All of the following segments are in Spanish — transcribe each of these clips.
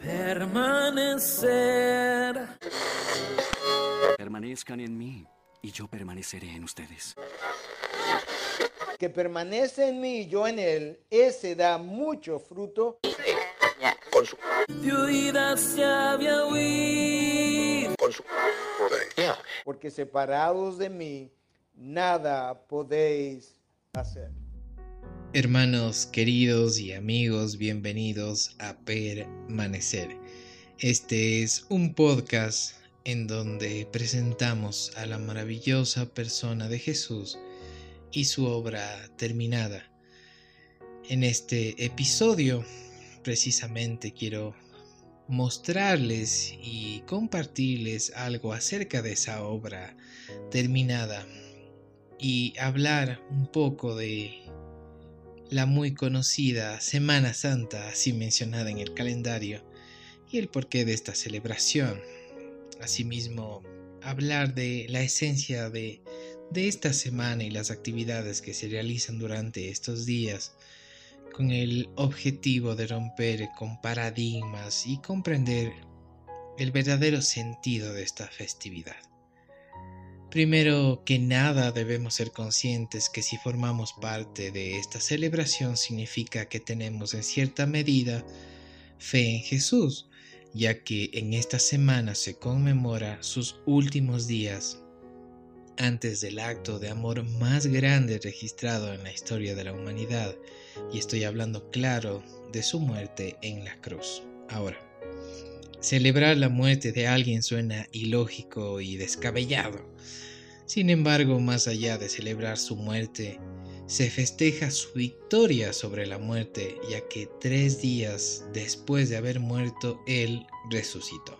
Permanecer. Permanezcan en mí y yo permaneceré en ustedes. que permanece en mí y yo en él, ese da mucho fruto, vida se había huido. porque separados de mí, nada podéis hacer. Hermanos queridos y amigos, bienvenidos a Permanecer. Este es un podcast en donde presentamos a la maravillosa persona de Jesús y su obra terminada. En este episodio precisamente quiero mostrarles y compartirles algo acerca de esa obra terminada y hablar un poco de la muy conocida Semana Santa, así mencionada en el calendario, y el porqué de esta celebración. Asimismo, hablar de la esencia de, de esta semana y las actividades que se realizan durante estos días, con el objetivo de romper con paradigmas y comprender el verdadero sentido de esta festividad. Primero que nada debemos ser conscientes que si formamos parte de esta celebración significa que tenemos en cierta medida fe en Jesús, ya que en esta semana se conmemora sus últimos días antes del acto de amor más grande registrado en la historia de la humanidad, y estoy hablando claro de su muerte en la cruz. Ahora, celebrar la muerte de alguien suena ilógico y descabellado. Sin embargo, más allá de celebrar su muerte, se festeja su victoria sobre la muerte, ya que tres días después de haber muerto, Él resucitó.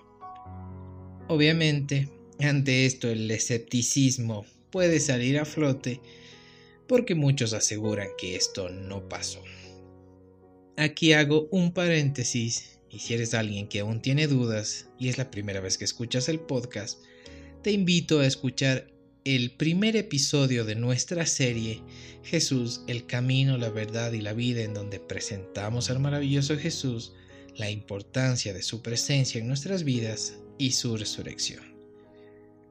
Obviamente, ante esto el escepticismo puede salir a flote porque muchos aseguran que esto no pasó. Aquí hago un paréntesis y si eres alguien que aún tiene dudas y es la primera vez que escuchas el podcast, te invito a escuchar el primer episodio de nuestra serie Jesús, el camino, la verdad y la vida en donde presentamos al maravilloso Jesús, la importancia de su presencia en nuestras vidas y su resurrección.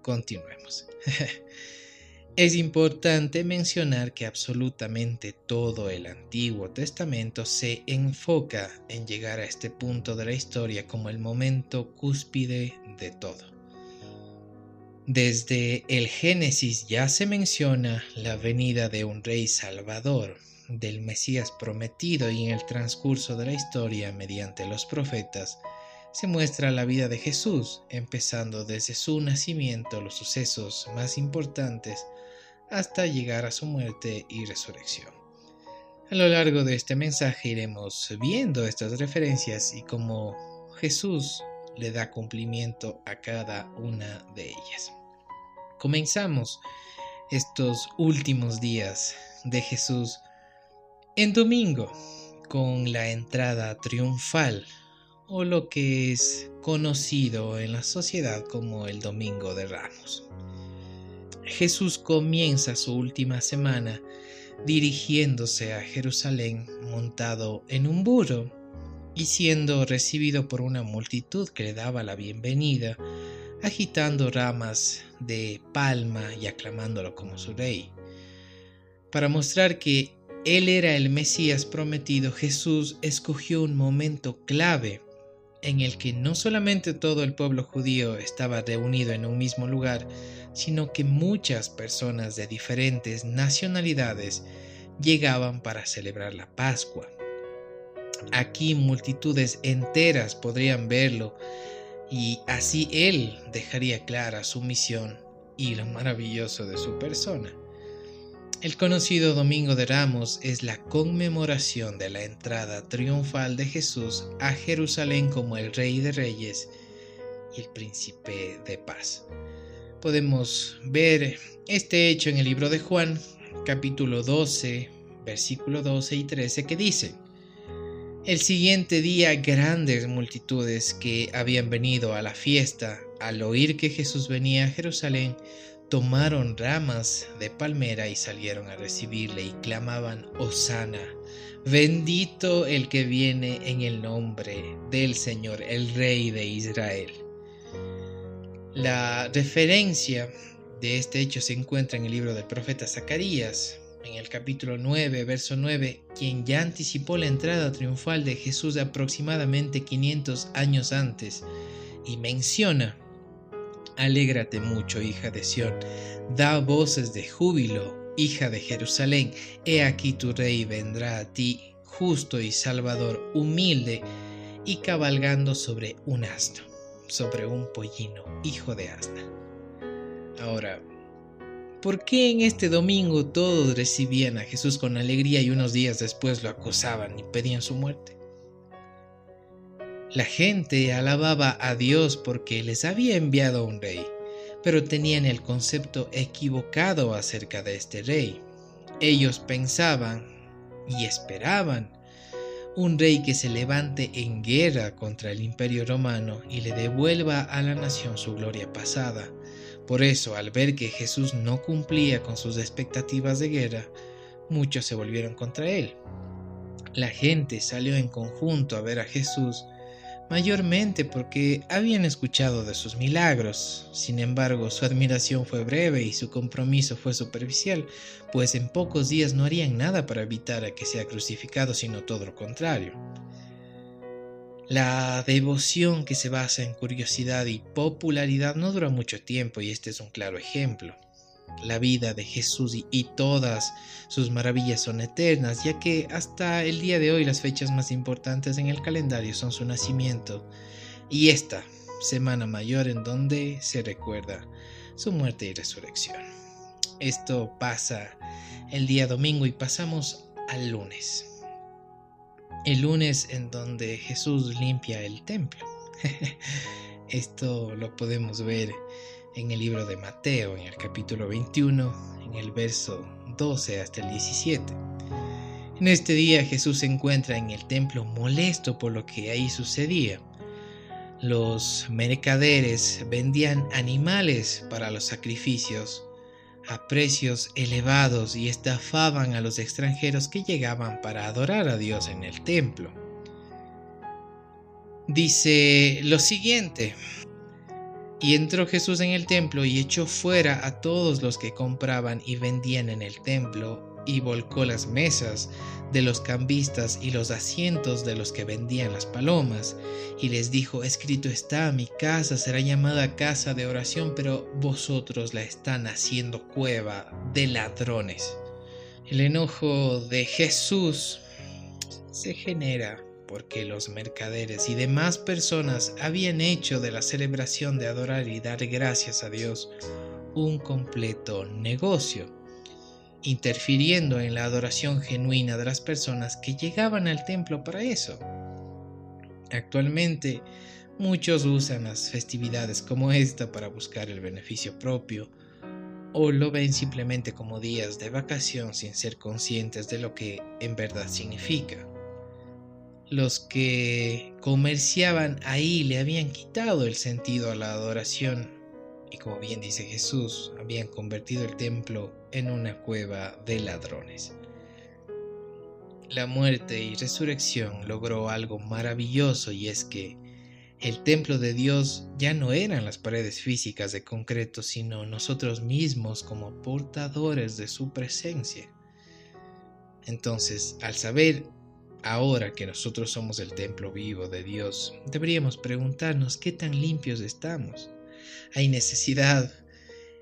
Continuemos. es importante mencionar que absolutamente todo el Antiguo Testamento se enfoca en llegar a este punto de la historia como el momento cúspide de todo. Desde el Génesis ya se menciona la venida de un rey salvador, del Mesías prometido y en el transcurso de la historia mediante los profetas se muestra la vida de Jesús, empezando desde su nacimiento los sucesos más importantes hasta llegar a su muerte y resurrección. A lo largo de este mensaje iremos viendo estas referencias y cómo Jesús le da cumplimiento a cada una de ellas. Comenzamos estos últimos días de Jesús en domingo con la entrada triunfal o lo que es conocido en la sociedad como el Domingo de Ramos. Jesús comienza su última semana dirigiéndose a Jerusalén montado en un burro y siendo recibido por una multitud que le daba la bienvenida, agitando ramas de palma y aclamándolo como su rey. Para mostrar que él era el Mesías prometido, Jesús escogió un momento clave en el que no solamente todo el pueblo judío estaba reunido en un mismo lugar, sino que muchas personas de diferentes nacionalidades llegaban para celebrar la Pascua. Aquí multitudes enteras podrían verlo y así él dejaría clara su misión y lo maravilloso de su persona. El conocido Domingo de Ramos es la conmemoración de la entrada triunfal de Jesús a Jerusalén como el Rey de Reyes y el Príncipe de Paz. Podemos ver este hecho en el libro de Juan, capítulo 12, versículo 12 y 13, que dice, El siguiente día grandes multitudes que habían venido a la fiesta, al oír que Jesús venía a Jerusalén, tomaron ramas de palmera y salieron a recibirle y clamaban, Osana, bendito el que viene en el nombre del Señor, el Rey de Israel. La referencia de este hecho se encuentra en el libro del profeta Zacarías, en el capítulo 9, verso 9, quien ya anticipó la entrada triunfal de Jesús aproximadamente 500 años antes, y menciona, Alégrate mucho, hija de Sión, da voces de júbilo, hija de Jerusalén, he aquí tu rey vendrá a ti, justo y salvador, humilde, y cabalgando sobre un asno, sobre un pollino, hijo de asna. Ahora, ¿Por qué en este domingo todos recibían a Jesús con alegría y unos días después lo acosaban y pedían su muerte? La gente alababa a Dios porque les había enviado un rey, pero tenían el concepto equivocado acerca de este rey. Ellos pensaban y esperaban un rey que se levante en guerra contra el imperio romano y le devuelva a la nación su gloria pasada por eso, al ver que Jesús no cumplía con sus expectativas de guerra, muchos se volvieron contra él. La gente salió en conjunto a ver a Jesús, mayormente porque habían escuchado de sus milagros. Sin embargo, su admiración fue breve y su compromiso fue superficial, pues en pocos días no harían nada para evitar a que sea crucificado, sino todo lo contrario. La devoción que se basa en curiosidad y popularidad no dura mucho tiempo y este es un claro ejemplo. La vida de Jesús y, todas sus maravillas son eternas, ya que hasta el día de hoy las fechas más importantes en el calendario son su nacimiento y esta Semana Mayor en donde se recuerda su muerte y resurrección. Esto pasa el día domingo y pasamos al lunes el lunes en donde Jesús limpia el templo. Esto lo podemos ver en el libro de Mateo, en el capítulo 21, en el verso 12 hasta el 17. En este día Jesús se encuentra en el templo molesto por lo que ahí sucedía. Los mercaderes vendían animales para los sacrificios a precios elevados y estafaban a los extranjeros que llegaban para adorar a Dios en el templo. Dice lo siguiente, y entró Jesús en el templo y echó fuera a todos los que compraban y vendían en el templo y volcó las mesas de los cambistas y los asientos de los que vendían las palomas, y les dijo, escrito está, mi casa será llamada casa de oración, pero vosotros la están haciendo cueva de ladrones. El enojo de Jesús se genera porque los mercaderes y demás personas habían hecho de la celebración de adorar y dar gracias a Dios un completo negocio interfiriendo en la adoración genuina de las personas que llegaban al templo para eso. Actualmente, muchos usan las festividades como esta para buscar el beneficio propio o lo ven simplemente como días de vacación sin ser conscientes de lo que en verdad significa. Los que comerciaban ahí le habían quitado el sentido a la adoración y como bien dice Jesús, habían convertido el templo en una cueva de ladrones. La muerte y resurrección logró algo maravilloso y es que el templo de Dios ya no eran las paredes físicas de concreto, sino nosotros mismos como portadores de su presencia. Entonces, al saber ahora que nosotros somos el templo vivo de Dios, deberíamos preguntarnos qué tan limpios estamos. Hay necesidad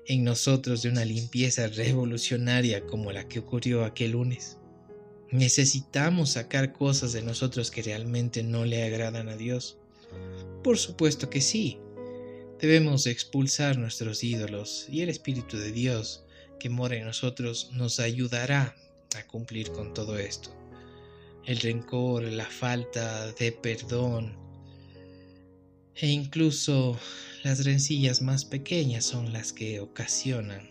en nosotros de una limpieza revolucionaria como la que ocurrió aquel lunes. Necesitamos sacar cosas de nosotros que realmente no le agradan a Dios. Por supuesto que sí. Debemos expulsar nuestros ídolos y el Espíritu de Dios que mora en nosotros nos ayudará a cumplir con todo esto. El rencor, la falta de perdón e incluso las rencillas más pequeñas son las que ocasionan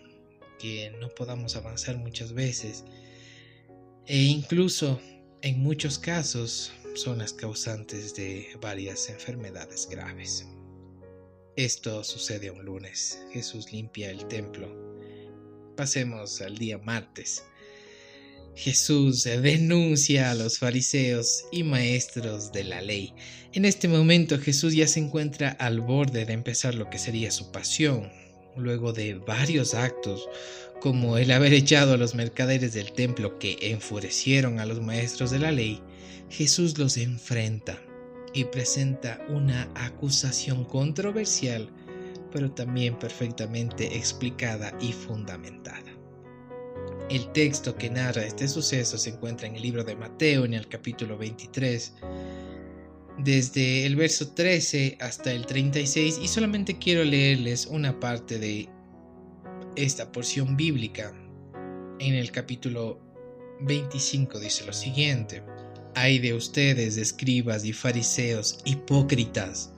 que no podamos avanzar muchas veces e incluso en muchos casos son las causantes de varias enfermedades graves. Esto sucede un lunes. Jesús limpia el templo. Pasemos al día martes. Jesús denuncia a los fariseos y maestros de la ley. En este momento Jesús ya se encuentra al borde de empezar lo que sería su pasión, luego de varios actos como el haber echado a los mercaderes del templo que enfurecieron a los maestros de la ley, Jesús los enfrenta y presenta una acusación controversial, pero también perfectamente explicada y fundamentada. El texto que narra este suceso se encuentra en el libro de Mateo en el capítulo 23, desde el verso 13 hasta el 36 y solamente quiero leerles una parte de esta porción bíblica. En el capítulo 25 dice lo siguiente, hay de ustedes, escribas y fariseos, hipócritas,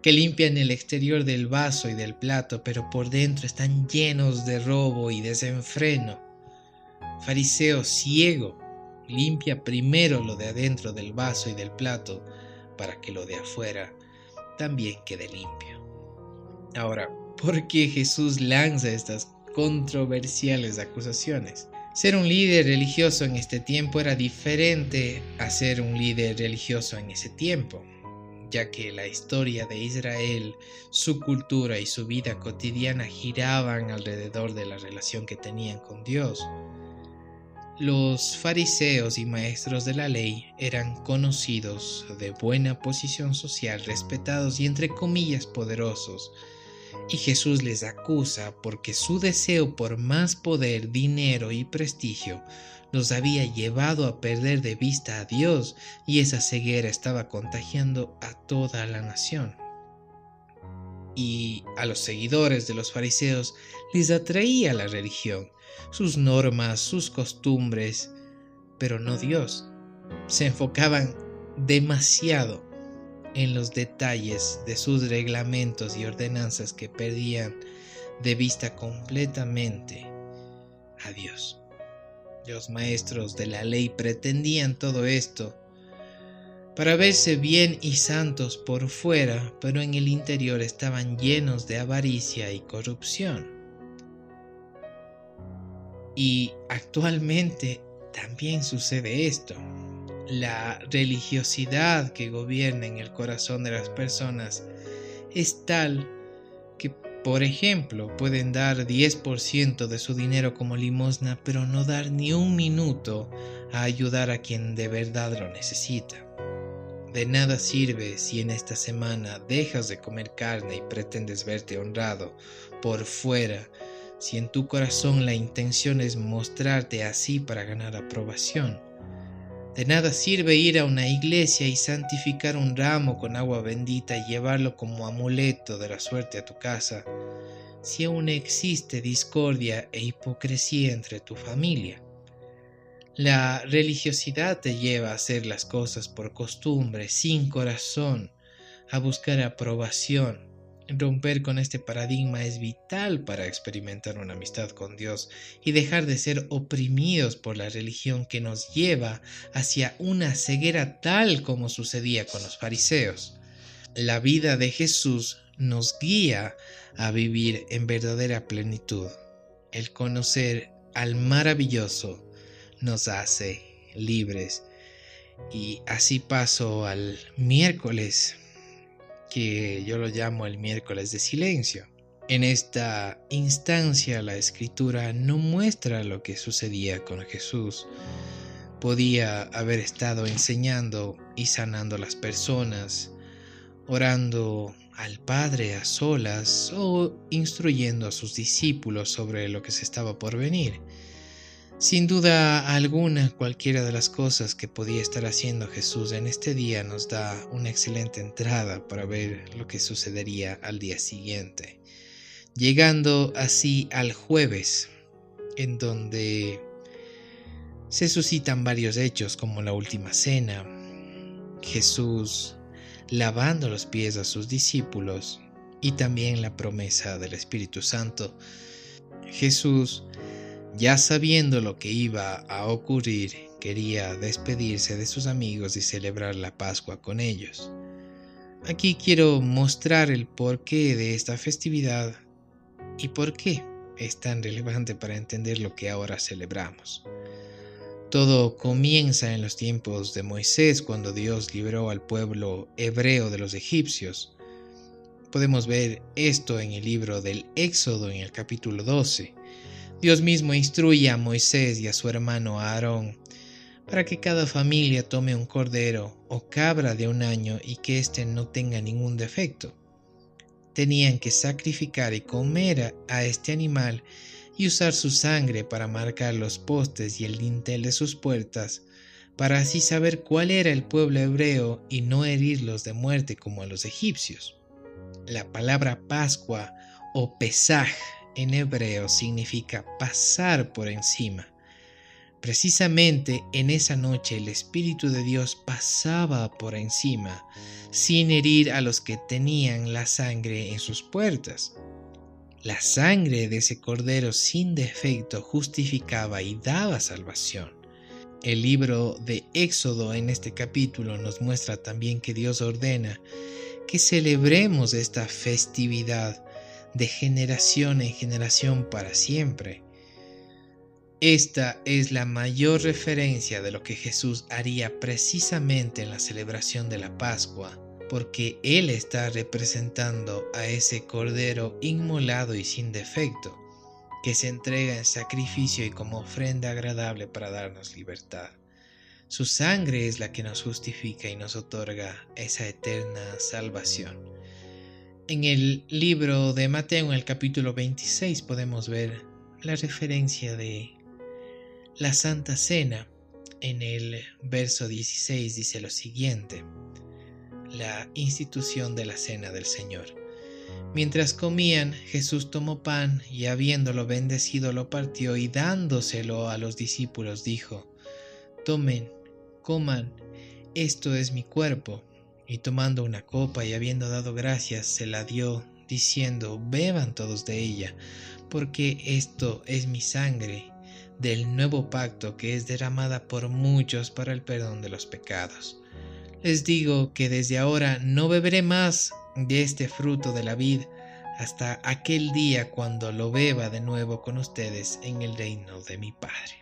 que limpian el exterior del vaso y del plato, pero por dentro están llenos de robo y desenfreno Fariseo ciego, limpia primero lo de adentro del vaso y del plato para que lo de afuera también quede limpio. Ahora, ¿por qué Jesús lanza estas controversiales acusaciones? Ser un líder religioso en este tiempo era diferente a ser un líder religioso en ese tiempo, ya que la historia de Israel, su cultura y su vida cotidiana giraban alrededor de la relación que tenían con Dios. Los fariseos y maestros de la ley eran conocidos de buena posición social, respetados y entre comillas poderosos, y Jesús les acusa porque su deseo por más poder, dinero y prestigio los había llevado a perder de vista a Dios y esa ceguera estaba contagiando a toda la nación. Y a los seguidores de los fariseos les atraía la religión, sus normas, sus costumbres, pero no Dios. Se enfocaban demasiado en los detalles de sus reglamentos y ordenanzas que perdían de vista completamente a Dios. Los maestros de la ley pretendían todo esto para verse bien y santos por fuera, pero en el interior estaban llenos de avaricia y corrupción. Y actualmente también sucede esto. La religiosidad que gobierna en el corazón de las personas es tal que, por ejemplo, pueden dar 10% de su dinero como limosna, pero no dar ni un minuto a ayudar a quien de verdad lo necesita. De nada sirve si en esta semana dejas de comer carne y pretendes verte honrado por fuera si en tu corazón la intención es mostrarte así para ganar aprobación. De nada sirve ir a una iglesia y santificar un ramo con agua bendita y llevarlo como amuleto de la suerte a tu casa, si aún existe discordia e hipocresía entre tu familia. La religiosidad te lleva a hacer las cosas por costumbre, sin corazón, a buscar aprobación, Romper con este paradigma es vital para experimentar una amistad con Dios y dejar de ser oprimidos por la religión que nos lleva hacia una ceguera tal como sucedía con los fariseos. La vida de Jesús nos guía a vivir en verdadera plenitud. El conocer al maravilloso nos hace libres. Y así paso al miércoles que yo lo llamo el miércoles de silencio. En esta instancia la escritura no muestra lo que sucedía con Jesús. Podía haber estado enseñando y sanando a las personas, orando al Padre a solas o instruyendo a sus discípulos sobre lo que se estaba por venir. Sin duda alguna, cualquiera de las cosas que podía estar haciendo Jesús en este día nos da una excelente entrada para ver lo que sucedería al día siguiente, llegando así al jueves, en donde se suscitan varios hechos como la última cena, Jesús lavando los pies a sus discípulos y también la promesa del Espíritu Santo. Jesús ya sabiendo lo que iba a ocurrir, quería despedirse de sus amigos y celebrar la Pascua con ellos. Aquí quiero mostrar el porqué de esta festividad y por qué es tan relevante para entender lo que ahora celebramos. Todo comienza en los tiempos de Moisés, cuando Dios libró al pueblo hebreo de los egipcios. Podemos ver esto en el libro del Éxodo, en el capítulo 12. Dios mismo instruye a Moisés y a su hermano Aarón para que cada familia tome un cordero o cabra de un año y que éste no tenga ningún defecto. Tenían que sacrificar y comer a este animal y usar su sangre para marcar los postes y el dintel de sus puertas, para así saber cuál era el pueblo hebreo y no herirlos de muerte como a los egipcios. La palabra Pascua o Pesaj en hebreo significa pasar por encima. Precisamente en esa noche el Espíritu de Dios pasaba por encima, sin herir a los que tenían la sangre en sus puertas. La sangre de ese cordero sin defecto justificaba y daba salvación. El libro de Éxodo en este capítulo nos muestra también que Dios ordena que celebremos esta festividad de generación en generación para siempre. Esta es la mayor referencia de lo que Jesús haría precisamente en la celebración de la Pascua porque Él está representando a ese Cordero inmolado y sin defecto, que se entrega en sacrificio y como ofrenda agradable para darnos libertad. Su sangre es la que nos justifica y nos otorga esa eterna salvación. En el libro de Mateo, en el capítulo 26, podemos ver la referencia de la Santa Cena. En el verso 16 dice lo siguiente la institución de la cena del Señor. Mientras comían, Jesús tomó pan y habiéndolo bendecido lo partió y dándoselo a los discípulos dijo, Tomen, coman, esto es mi cuerpo. Y tomando una copa y habiendo dado gracias, se la dio, diciendo, Beban todos de ella, porque esto es mi sangre del nuevo pacto que es derramada por muchos para el perdón de los pecados. Les digo que desde ahora no beberé más de este fruto de la vid hasta aquel día cuando lo beba de nuevo con ustedes en el reino de mi Padre.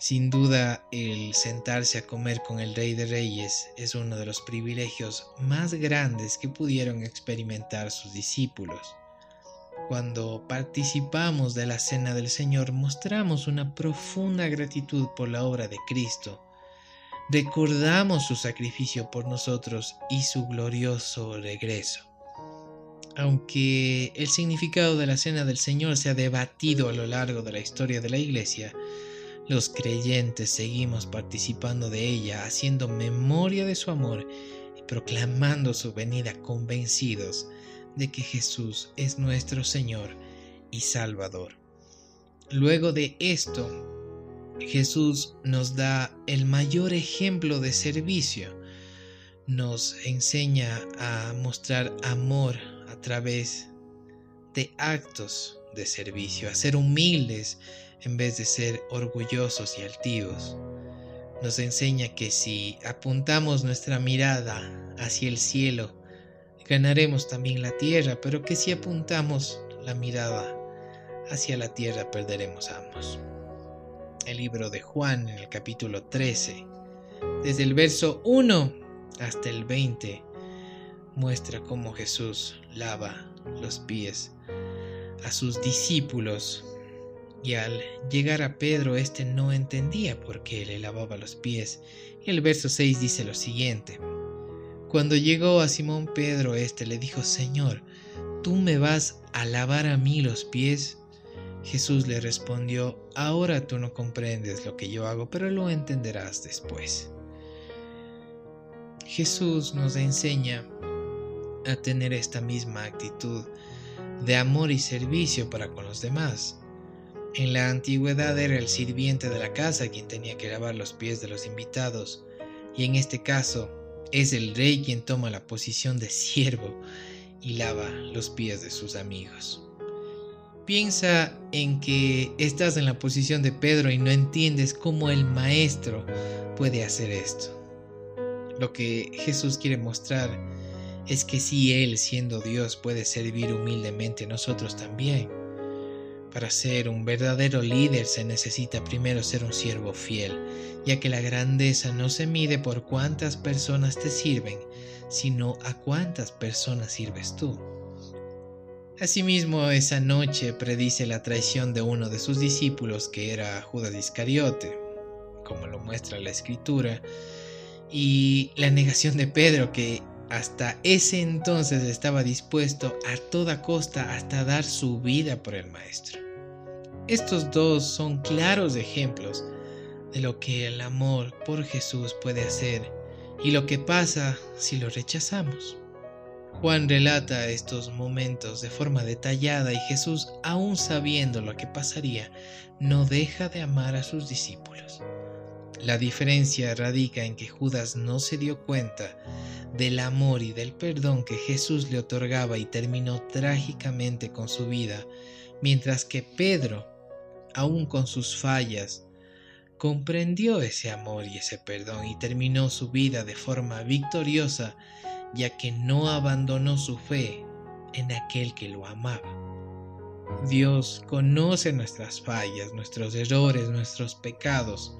Sin duda, el sentarse a comer con el Rey de Reyes es uno de los privilegios más grandes que pudieron experimentar sus discípulos. Cuando participamos de la cena del Señor mostramos una profunda gratitud por la obra de Cristo recordamos su sacrificio por nosotros y su glorioso regreso. Aunque el significado de la cena del Señor se ha debatido a lo largo de la historia de la Iglesia, los creyentes seguimos participando de ella, haciendo memoria de su amor y proclamando su venida convencidos de que Jesús es nuestro Señor y Salvador. Luego de esto, Jesús nos da el mayor ejemplo de servicio. Nos enseña a mostrar amor a través de actos de servicio, a ser humildes en vez de ser orgullosos y altivos. Nos enseña que si apuntamos nuestra mirada hacia el cielo, ganaremos también la tierra, pero que si apuntamos la mirada hacia la tierra, perderemos ambos el libro de Juan en el capítulo 13, desde el verso 1 hasta el 20, muestra cómo Jesús lava los pies a sus discípulos y al llegar a Pedro éste no entendía por qué le lavaba los pies. El verso 6 dice lo siguiente. Cuando llegó a Simón Pedro, éste le dijo, Señor, ¿tú me vas a lavar a mí los pies? Jesús le respondió, ahora tú no comprendes lo que yo hago, pero lo entenderás después. Jesús nos enseña a tener esta misma actitud de amor y servicio para con los demás. En la antigüedad era el sirviente de la casa quien tenía que lavar los pies de los invitados, y en este caso es el rey quien toma la posición de siervo y lava los pies de sus amigos. Piensa en que estás en la posición de Pedro y no entiendes cómo el maestro puede hacer esto. Lo que Jesús quiere mostrar es que si Él siendo Dios puede servir humildemente nosotros también. Para ser un verdadero líder se necesita primero ser un siervo fiel, ya que la grandeza no se mide por cuántas personas te sirven, sino a cuántas personas sirves tú. Asimismo, esa noche predice la traición de uno de sus discípulos, que era Judas Iscariote, como lo muestra la escritura, y la negación de Pedro, que hasta ese entonces estaba dispuesto a toda costa hasta dar su vida por el Maestro. Estos dos son claros ejemplos de lo que el amor por Jesús puede hacer y lo que pasa si lo rechazamos. Juan relata estos momentos de forma detallada y Jesús, aún sabiendo lo que pasaría, no deja de amar a sus discípulos. La diferencia radica en que Judas no se dio cuenta del amor y del perdón que Jesús le otorgaba y terminó trágicamente con su vida, mientras que Pedro, aun con sus fallas, comprendió ese amor y ese perdón y terminó su vida de forma victoriosa, ya que no abandonó su fe en aquel que lo amaba. Dios conoce nuestras fallas, nuestros errores, nuestros pecados,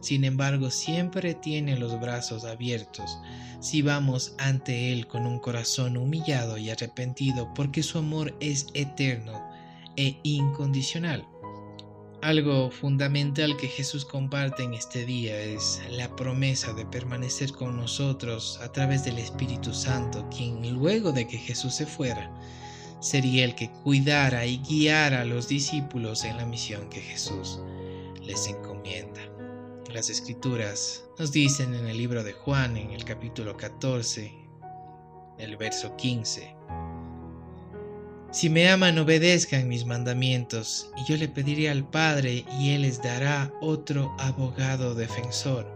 sin embargo, siempre tiene los brazos abiertos si vamos ante Él con un corazón humillado y arrepentido, porque su amor es eterno e incondicional. Algo fundamental que Jesús comparte en este día es la promesa de permanecer con nosotros a través del Espíritu Santo, quien luego de que Jesús se fuera, sería el que cuidara y guiara a los discípulos en la misión que Jesús les encomienda. Las escrituras nos dicen en el libro de Juan, en el capítulo 14, el verso 15, Si me aman, obedezcan mis mandamientos, y yo le pediré al Padre, y Él les dará otro abogado defensor,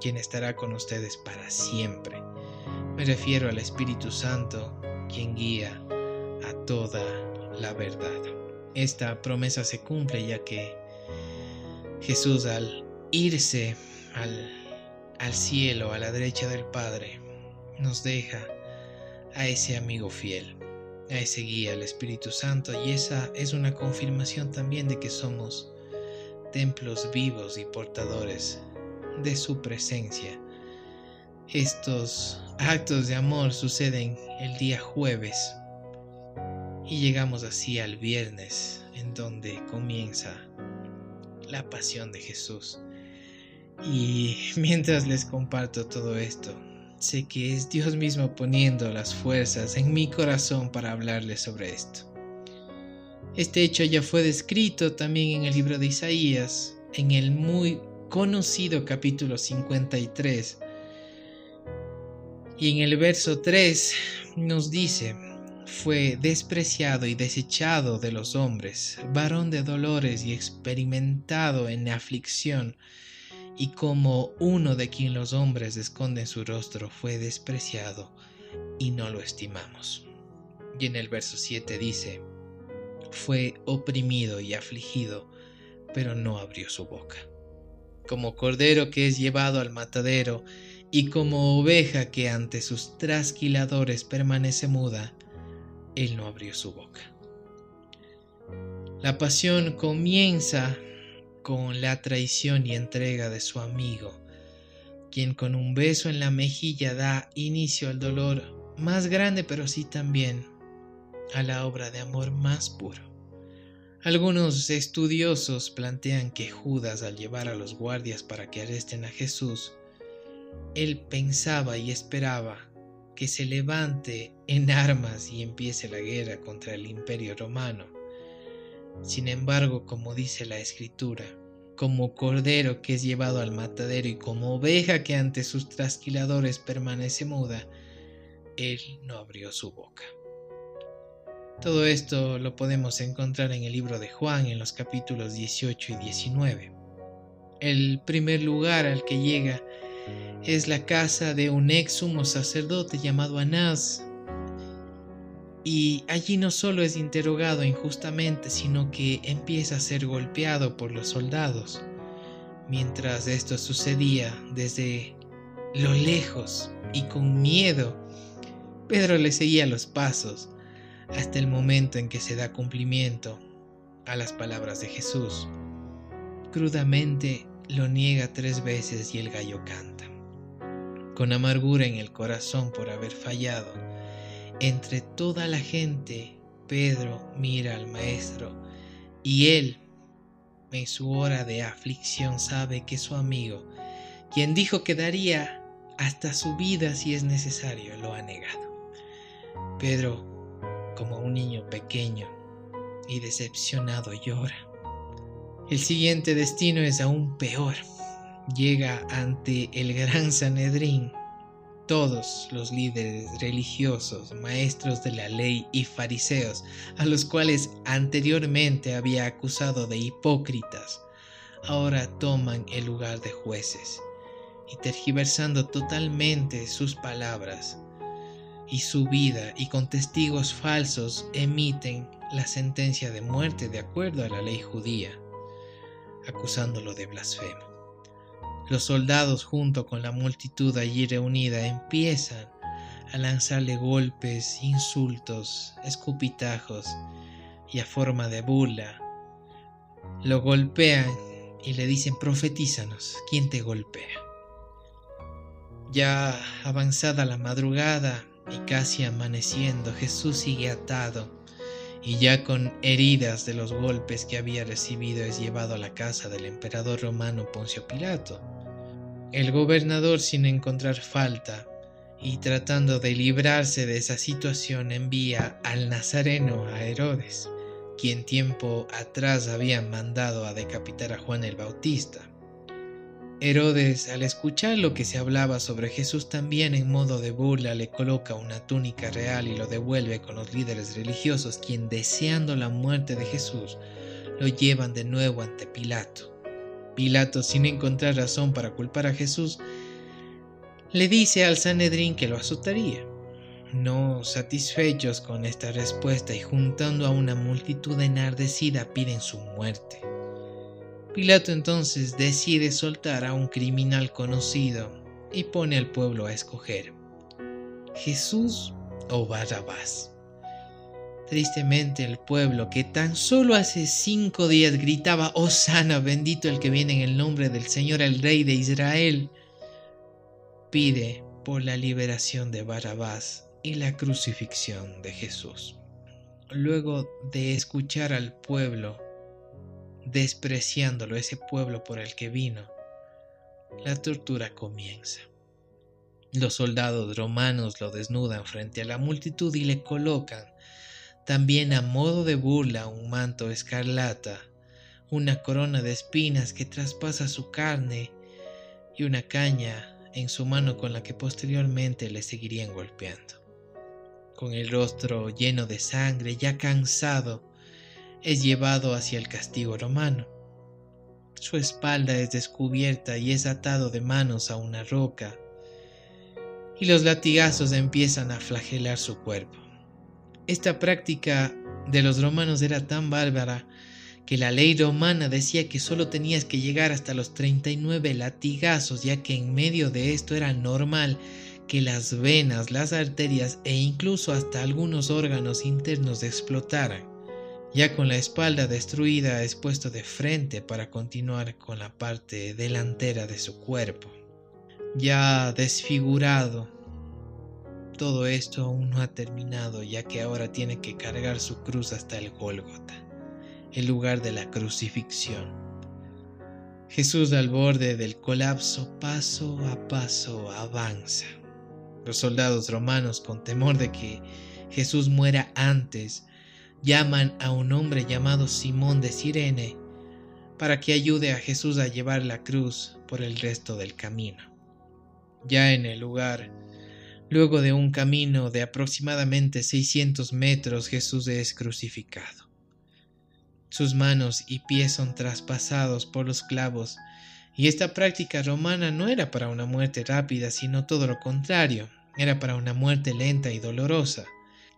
quien estará con ustedes para siempre. Me refiero al Espíritu Santo, quien guía a toda la verdad. Esta promesa se cumple ya que Jesús al irse al, cielo, a la derecha del Padre, nos deja a ese amigo fiel, a ese guía, el Espíritu Santo, y esa es una confirmación también de que somos templos vivos y portadores de su presencia. Estos actos de amor suceden el día jueves y llegamos así al viernes en donde comienza la pasión de Jesús. Y mientras les comparto todo esto, sé que es Dios mismo poniendo las fuerzas en mi corazón para hablarles sobre esto. Este hecho ya fue descrito también en el libro de Isaías, en el muy conocido capítulo 53. Y en el verso 3 nos dice, fue despreciado y desechado de los hombres, varón de dolores y experimentado en aflicción, y como uno de quien los hombres esconden su rostro fue despreciado y no lo estimamos. Y en el verso 7 dice, fue oprimido y afligido, pero no abrió su boca. Como cordero que es llevado al matadero, y como oveja que ante sus trasquiladores permanece muda, él no abrió su boca. La pasión comienza con la traición y entrega de su amigo, quien con un beso en la mejilla da inicio al dolor más grande, pero sí también a la obra de amor más puro. Algunos estudiosos plantean que Judas al llevar a los guardias para que arresten a Jesús, él pensaba y esperaba que se levante en armas y empiece la guerra contra el imperio romano. Sin embargo, como dice la escritura, como cordero que es llevado al matadero y como oveja que ante sus trasquiladores permanece muda, él no abrió su boca. Todo esto lo podemos encontrar en el libro de Juan en los capítulos 18 y 19. El primer lugar al que llega es la casa de un ex sumo sacerdote llamado Anás, y allí no solo es interrogado injustamente, sino que empieza a ser golpeado por los soldados. Mientras esto sucedía desde lo lejos y con miedo, Pedro le seguía los pasos hasta el momento en que se da cumplimiento a las palabras de Jesús. Crudamente lo niega tres veces y el gallo canta. Con amargura en el corazón por haber fallado, entre toda la gente, Pedro mira al Maestro y él, en su hora de aflicción, sabe que su amigo, quien dijo que daría hasta su vida si es necesario, lo ha negado. Pedro, como un niño pequeño y decepcionado, llora. El siguiente destino es aún peor. Llega ante el gran Sanedrín todos los líderes religiosos, maestros de la ley y fariseos, a los cuales anteriormente había acusado de hipócritas, ahora toman el lugar de jueces y tergiversando totalmente sus palabras y su vida y con testigos falsos emiten la sentencia de muerte de acuerdo a la ley judía, acusándolo de blasfemo. Los soldados junto con la multitud allí reunida empiezan a lanzarle golpes, insultos, escupitajos y a forma de burla. Lo golpean y le dicen profetízanos, ¿quién te golpea? Ya avanzada la madrugada y casi amaneciendo, Jesús sigue atado y ya con heridas de los golpes que había recibido es llevado a la casa del emperador romano Poncio Pilato. El gobernador sin encontrar falta y tratando de librarse de esa situación envía al Nazareno a Herodes, quien tiempo atrás había mandado a decapitar a Juan el Bautista. Herodes, al escuchar lo que se hablaba sobre Jesús, también en modo de burla le coloca una túnica real y lo devuelve con los líderes religiosos, quien deseando la muerte de Jesús, lo llevan de nuevo ante Pilato. Pilato, sin encontrar razón para culpar a Jesús, le dice al Sanedrín que lo azotaría. No satisfechos con esta respuesta y juntando a una multitud enardecida piden su muerte. Pilato entonces decide soltar a un criminal conocido y pone al pueblo a escoger, Jesús o Barrabás. Tristemente el pueblo que tan solo hace cinco días gritaba, Osana, bendito el que viene en el nombre del Señor, el Rey de Israel, pide por la liberación de Barrabás y la crucifixión de Jesús. Luego de escuchar al pueblo despreciándolo ese pueblo por el que vino, la tortura comienza. Los soldados romanos lo desnudan frente a la multitud y le colocan también a modo de burla un manto escarlata, una corona de espinas que traspasa su carne y una caña en su mano con la que posteriormente le seguirían golpeando. Con el rostro lleno de sangre, ya cansado, es llevado hacia el castigo romano. Su espalda es descubierta y es atado de manos a una roca, y los latigazos empiezan a flagelar su cuerpo. Esta práctica de los romanos era tan bárbara que la ley romana decía que solo tenías que llegar hasta los 39 latigazos, ya que en medio de esto era normal que las venas, las arterias e incluso hasta algunos órganos internos explotaran. Ya con la espalda destruida es puesto de frente para continuar con la parte delantera de su cuerpo. Ya desfigurado, todo esto aún no ha terminado ya que ahora tiene que cargar su cruz hasta el Gólgota, el lugar de la crucifixión. Jesús al borde del colapso paso a paso avanza. Los soldados romanos con temor de que Jesús muera antes llaman a un hombre llamado Simón de Sirene para que ayude a Jesús a llevar la cruz por el resto del camino. Ya en el lugar, luego de un camino de aproximadamente 600 metros, Jesús es crucificado. Sus manos y pies son traspasados por los clavos, y esta práctica romana no era para una muerte rápida, sino todo lo contrario, era para una muerte lenta y dolorosa.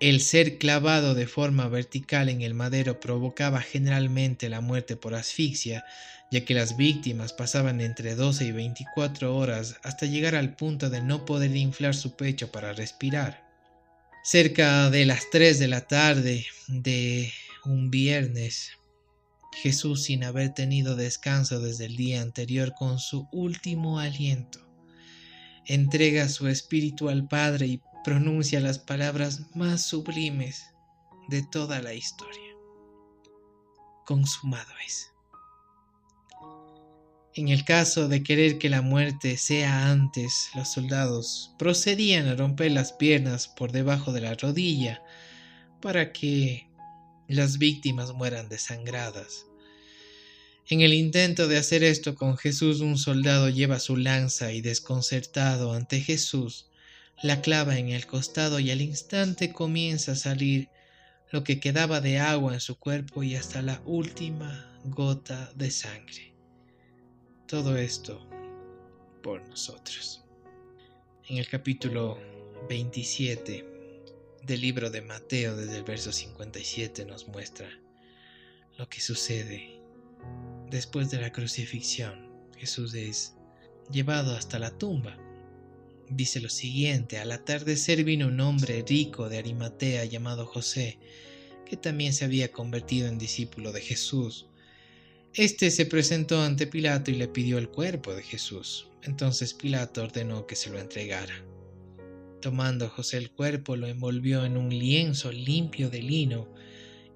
El ser clavado de forma vertical en el madero provocaba generalmente la muerte por asfixia, ya que las víctimas pasaban entre 12 y 24 horas hasta llegar al punto de no poder inflar su pecho para respirar. Cerca de las 3 de la tarde de un viernes, Jesús, sin haber tenido descanso desde el día anterior, con su último aliento, entrega su espíritu al Padre y pronuncia las palabras más sublimes de toda la historia. Consumado es. En el caso de querer que la muerte sea antes, los soldados procedían a romper las piernas por debajo de la rodilla para que las víctimas mueran desangradas. En el intento de hacer esto con Jesús, un soldado lleva su lanza y desconcertado ante Jesús, la clava en el costado y al instante comienza a salir lo que quedaba de agua en su cuerpo y hasta la última gota de sangre. Todo esto por nosotros. En el capítulo 27 del libro de Mateo, desde el verso 57, nos muestra lo que sucede después de la crucifixión. Jesús es llevado hasta la tumba. Dice lo siguiente, al atardecer vino un hombre rico de Arimatea llamado José, que también se había convertido en discípulo de Jesús. Este se presentó ante Pilato y le pidió el cuerpo de Jesús. Entonces Pilato ordenó que se lo entregara. Tomando José el cuerpo, lo envolvió en un lienzo limpio de lino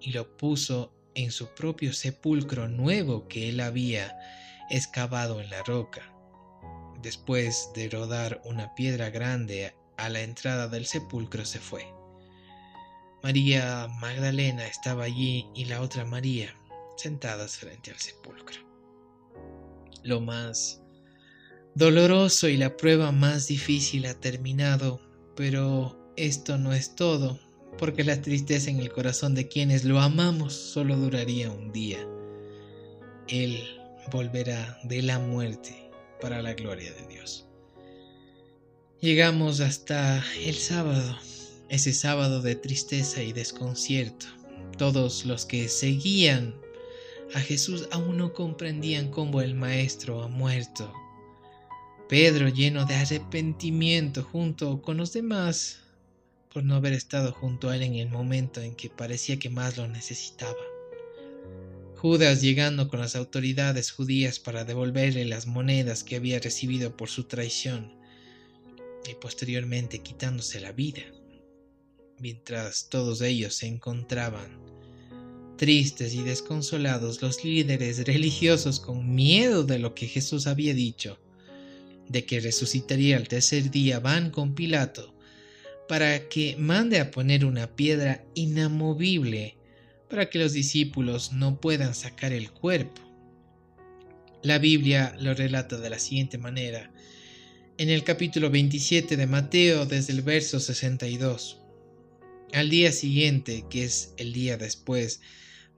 y lo puso en su propio sepulcro nuevo que él había excavado en la roca. Después de rodar una piedra grande a la entrada del sepulcro se fue. María Magdalena estaba allí y la otra María sentadas frente al sepulcro. Lo más doloroso y la prueba más difícil ha terminado pero esto no es todo, porque la tristeza en el corazón de quienes lo amamos solo duraría un día. Él volverá de la muerte para la gloria de Dios. Llegamos hasta el sábado, ese sábado de tristeza y desconcierto. Todos los que seguían a Jesús aún no comprendían cómo el Maestro ha muerto Pedro, lleno de arrepentimiento junto con los demás por no haber estado junto a él en el momento en que parecía que más lo necesitaba. Judas llegando con las autoridades judías para devolverle las monedas que había recibido por su traición y posteriormente quitándose la vida, mientras todos ellos se encontraban tristes y desconsolados, los líderes religiosos con miedo de lo que Jesús había dicho, de que resucitaría al tercer día van con Pilato para que mande a poner una piedra inamovible para que los discípulos no puedan sacar el cuerpo. La Biblia lo relata de la siguiente manera. En el capítulo 27 de Mateo, desde el verso 62. Al día siguiente, que es el día después,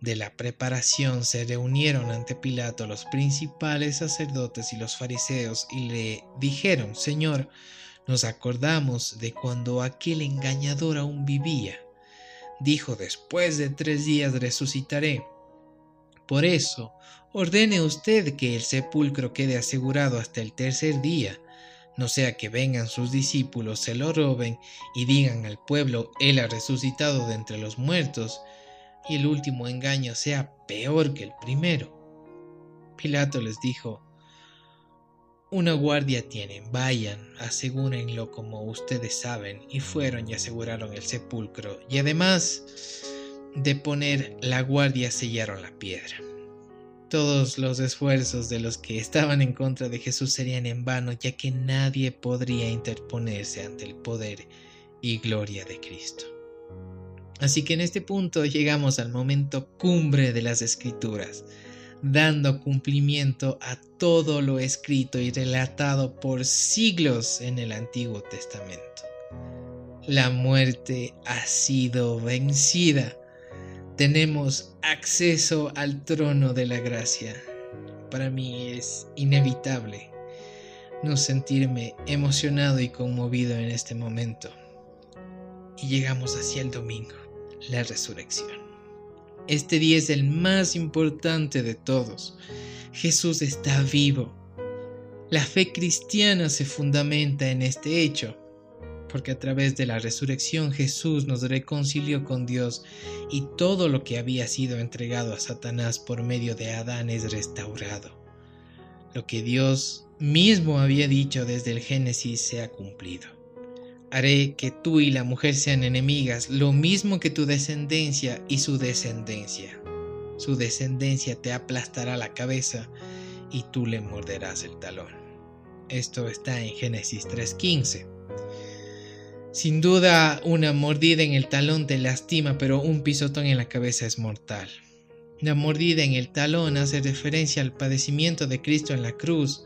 de la preparación se reunieron ante Pilato los principales sacerdotes y los fariseos y le dijeron, Señor, nos acordamos de cuando aquel engañador aún vivía. Dijo, después de tres días resucitaré. Por eso, ordene usted que el sepulcro quede asegurado hasta el tercer día, no sea que vengan sus discípulos, se lo roben y digan al pueblo, Él ha resucitado de entre los muertos, y el último engaño sea peor que el primero. Pilato les dijo, una guardia tienen, vayan, asegúrenlo como ustedes saben, y fueron y aseguraron el sepulcro, y además de poner la guardia sellaron la piedra. Todos los esfuerzos de los que estaban en contra de Jesús serían en vano, ya que nadie podría interponerse ante el poder y gloria de Cristo. Así que en este punto llegamos al momento cumbre de las escrituras, dando cumplimiento a todo lo escrito y relatado por siglos en el Antiguo Testamento. La muerte ha sido vencida. Tenemos acceso al trono de la gracia. Para mí es inevitable no sentirme emocionado y conmovido en este momento. Y llegamos hacia el domingo la resurrección. Este día es el más importante de todos. Jesús está vivo. La fe cristiana se fundamenta en este hecho, porque a través de la resurrección Jesús nos reconcilió con Dios y todo lo que había sido entregado a Satanás por medio de Adán es restaurado. Lo que Dios mismo había dicho desde el Génesis se ha cumplido. Haré que tú y la mujer sean enemigas, lo mismo que tu descendencia y su descendencia. Su descendencia te aplastará la cabeza y tú le morderás el talón. Esto está en Génesis 3.15. Sin duda, una mordida en el talón te lastima, pero un pisotón en la cabeza es mortal. La mordida en el talón hace referencia al padecimiento de Cristo en la cruz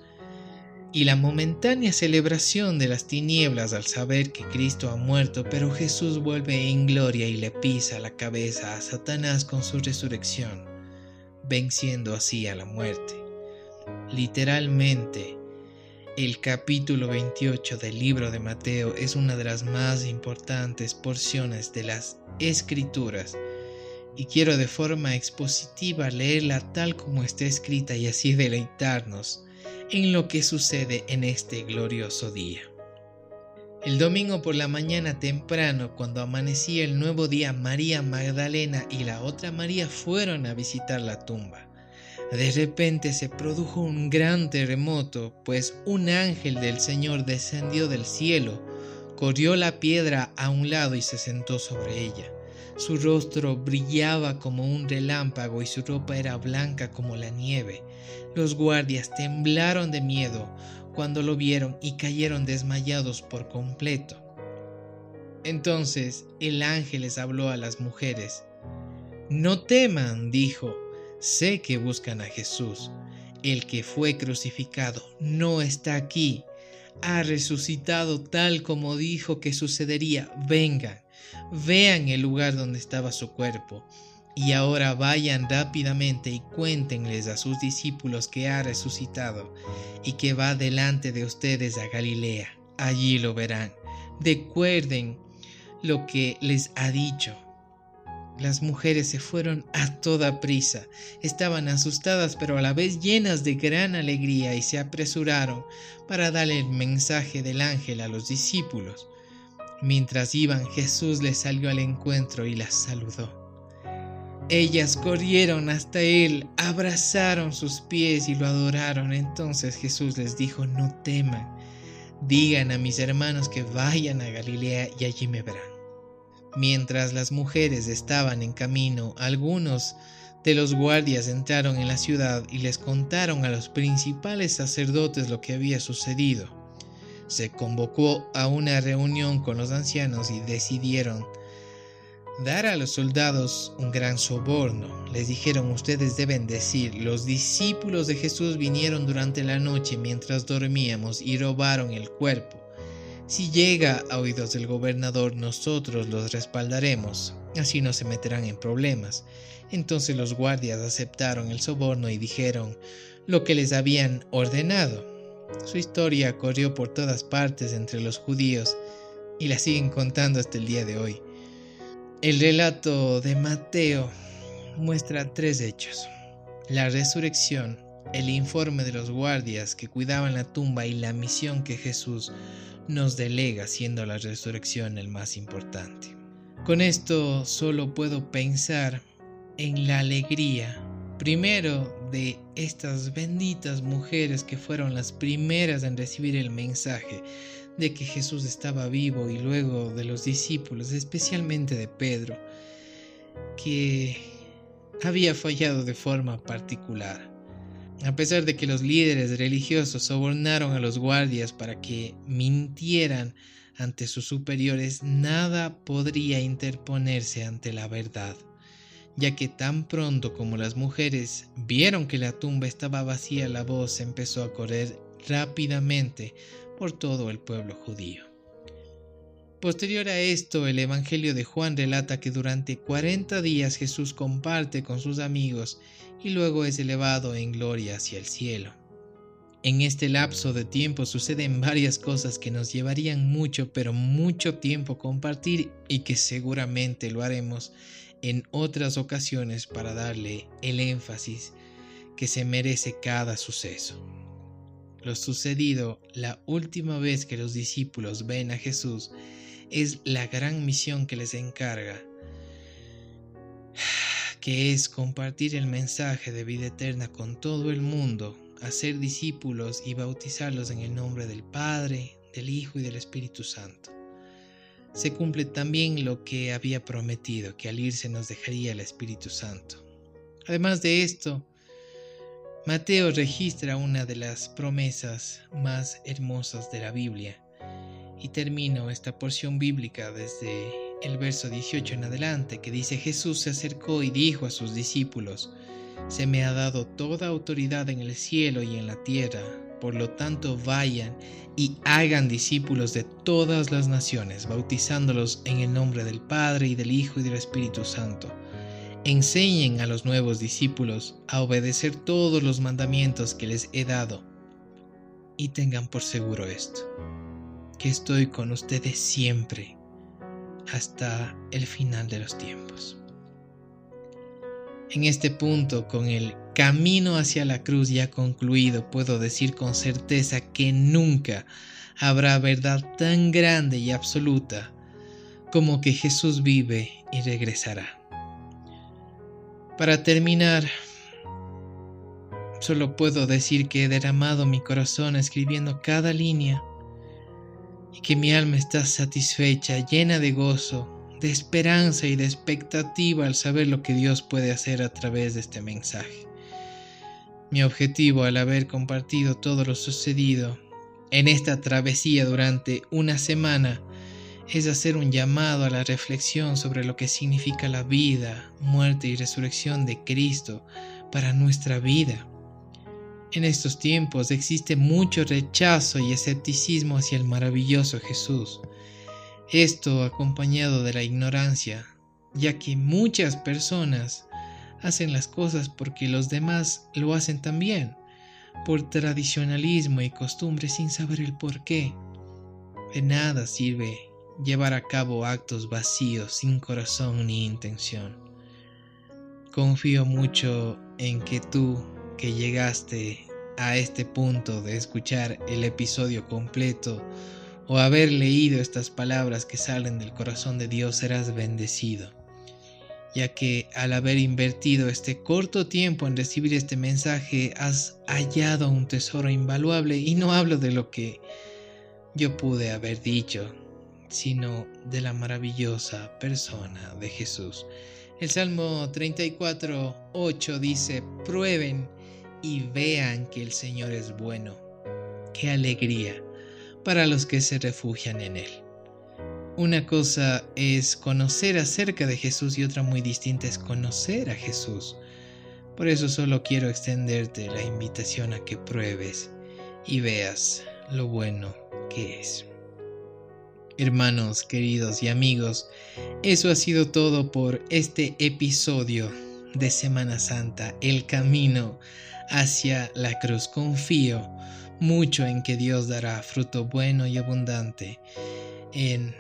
y la momentánea celebración de las tinieblas al saber que Cristo ha muerto, pero Jesús vuelve en gloria y le pisa la cabeza a Satanás con su resurrección, venciendo así a la muerte. Literalmente, el capítulo 28 del libro de Mateo es una de las más importantes porciones de las escrituras y quiero de forma expositiva leerla tal como está escrita y así deleitarnos en lo que sucede en este glorioso día. El domingo por la mañana temprano, cuando amanecía el nuevo día, María Magdalena y la otra María fueron a visitar la tumba. De repente se produjo un gran terremoto, pues un ángel del Señor descendió del cielo, corrió la piedra a un lado y se sentó sobre ella. Su rostro brillaba como un relámpago y su ropa era blanca como la nieve. Los guardias temblaron de miedo cuando lo vieron y cayeron desmayados por completo. Entonces el ángel les habló a las mujeres. No teman, dijo, Sé que buscan a Jesús. El que fue crucificado no está aquí. Ha resucitado tal como dijo que sucedería. Vengan, vean el lugar donde estaba su cuerpo. Y ahora vayan rápidamente y cuéntenles a sus discípulos que ha resucitado y que va delante de ustedes a Galilea. Allí lo verán. Recuerden lo que les ha dicho las mujeres se fueron a toda prisa. Estaban asustadas pero a la vez llenas de gran alegría y se apresuraron para darle el mensaje del ángel a los discípulos. Mientras iban Jesús les salió al encuentro y las saludó. Ellas corrieron hasta él, abrazaron sus pies y lo adoraron. Entonces Jesús les dijo, no teman, digan a mis hermanos que vayan a Galilea y allí me verán. Mientras las mujeres estaban en camino, algunos de los guardias entraron en la ciudad y les contaron a los principales sacerdotes lo que había sucedido. Se convocó a una reunión con los ancianos y decidieron dar a los soldados un gran soborno. Les dijeron, ustedes deben decir, los discípulos de Jesús vinieron durante la noche mientras dormíamos y robaron el cuerpo. Si llega a oídos del gobernador, nosotros los respaldaremos, así no se meterán en problemas. Entonces los guardias aceptaron el soborno y dijeron lo que les habían ordenado. Su historia corrió por todas partes entre los judíos y la siguen contando hasta el día de hoy. El relato de Mateo muestra tres hechos. La resurrección, el informe de los guardias que cuidaban la tumba y la misión que Jesús nos delega siendo la resurrección el más importante. Con esto solo puedo pensar en la alegría, primero de estas benditas mujeres que fueron las primeras en recibir el mensaje de que Jesús estaba vivo y luego de los discípulos, especialmente de Pedro, que había fallado de forma particular. A pesar de que los líderes religiosos sobornaron a los guardias para que mintieran ante sus superiores, nada podría interponerse ante la verdad, ya que tan pronto como las mujeres vieron que la tumba estaba vacía, la voz empezó a correr rápidamente por todo el pueblo judío. Posterior a esto, el Evangelio de Juan relata que durante 40 días Jesús comparte con sus amigos y luego es elevado en gloria hacia el cielo. En este lapso de tiempo suceden varias cosas que nos llevarían mucho, pero mucho tiempo compartir y que seguramente lo haremos en otras ocasiones para darle el énfasis que se merece cada suceso. Lo sucedido la última vez que los discípulos ven a Jesús es la gran misión que les encarga, que es compartir el mensaje de vida eterna con todo el mundo, hacer discípulos y bautizarlos en el nombre del Padre, del Hijo y del Espíritu Santo. Se cumple también lo que había prometido, que al irse nos dejaría el Espíritu Santo. Además de esto, Mateo registra una de las promesas más hermosas de la Biblia. Y termino esta porción bíblica desde el verso 18 en adelante, que dice Jesús se acercó y dijo a sus discípulos, Se me ha dado toda autoridad en el cielo y en la tierra, por lo tanto vayan y hagan discípulos de todas las naciones, bautizándolos en el nombre del Padre y del Hijo y del Espíritu Santo enseñen a los nuevos discípulos a obedecer todos los mandamientos que les he dado. Y tengan por seguro esto, que estoy con ustedes siempre, hasta el final de los tiempos. En este punto, con el camino hacia la cruz ya concluido, puedo decir con certeza que nunca habrá verdad tan grande y absoluta como que Jesús vive y regresará. Para terminar, solo puedo decir que he derramado mi corazón escribiendo cada línea y que mi alma está satisfecha, llena de gozo, de esperanza y de expectativa al saber lo que Dios puede hacer a través de este mensaje. Mi objetivo al haber compartido todo lo sucedido en esta travesía durante una semana es hacer un llamado a la reflexión sobre lo que significa la vida, muerte y resurrección de Cristo para nuestra vida. En estos tiempos existe mucho rechazo y escepticismo hacia el maravilloso Jesús. Esto acompañado de la ignorancia, ya que muchas personas hacen las cosas porque los demás lo hacen también, por tradicionalismo y costumbre sin saber el por qué. De nada sirve llevar a cabo actos vacíos sin corazón ni intención. Confío mucho en que tú, que llegaste a este punto de escuchar el episodio completo o haber leído estas palabras que salen del corazón de Dios, serás bendecido, ya que al haber invertido este corto tiempo en recibir este mensaje, has hallado un tesoro invaluable y no hablo de lo que yo pude haber dicho, sino de la maravillosa persona de Jesús. El Salmo 34, 8 dice, prueben y vean que el Señor es bueno. Qué alegría para los que se refugian en Él. Una cosa es conocer acerca de Jesús y otra muy distinta es conocer a Jesús. Por eso solo quiero extenderte la invitación a que pruebes y veas lo bueno que es. Hermanos queridos y amigos, eso ha sido todo por este episodio de Semana Santa, el camino hacia la cruz. Confío mucho en que Dios dará fruto bueno y abundante en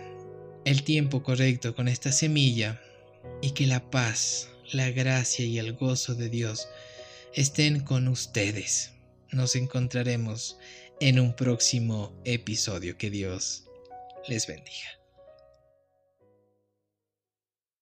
el tiempo correcto con esta semilla y que la paz, la gracia y el gozo de Dios estén con ustedes. Nos encontraremos en un próximo episodio. Que Dios les bendiga.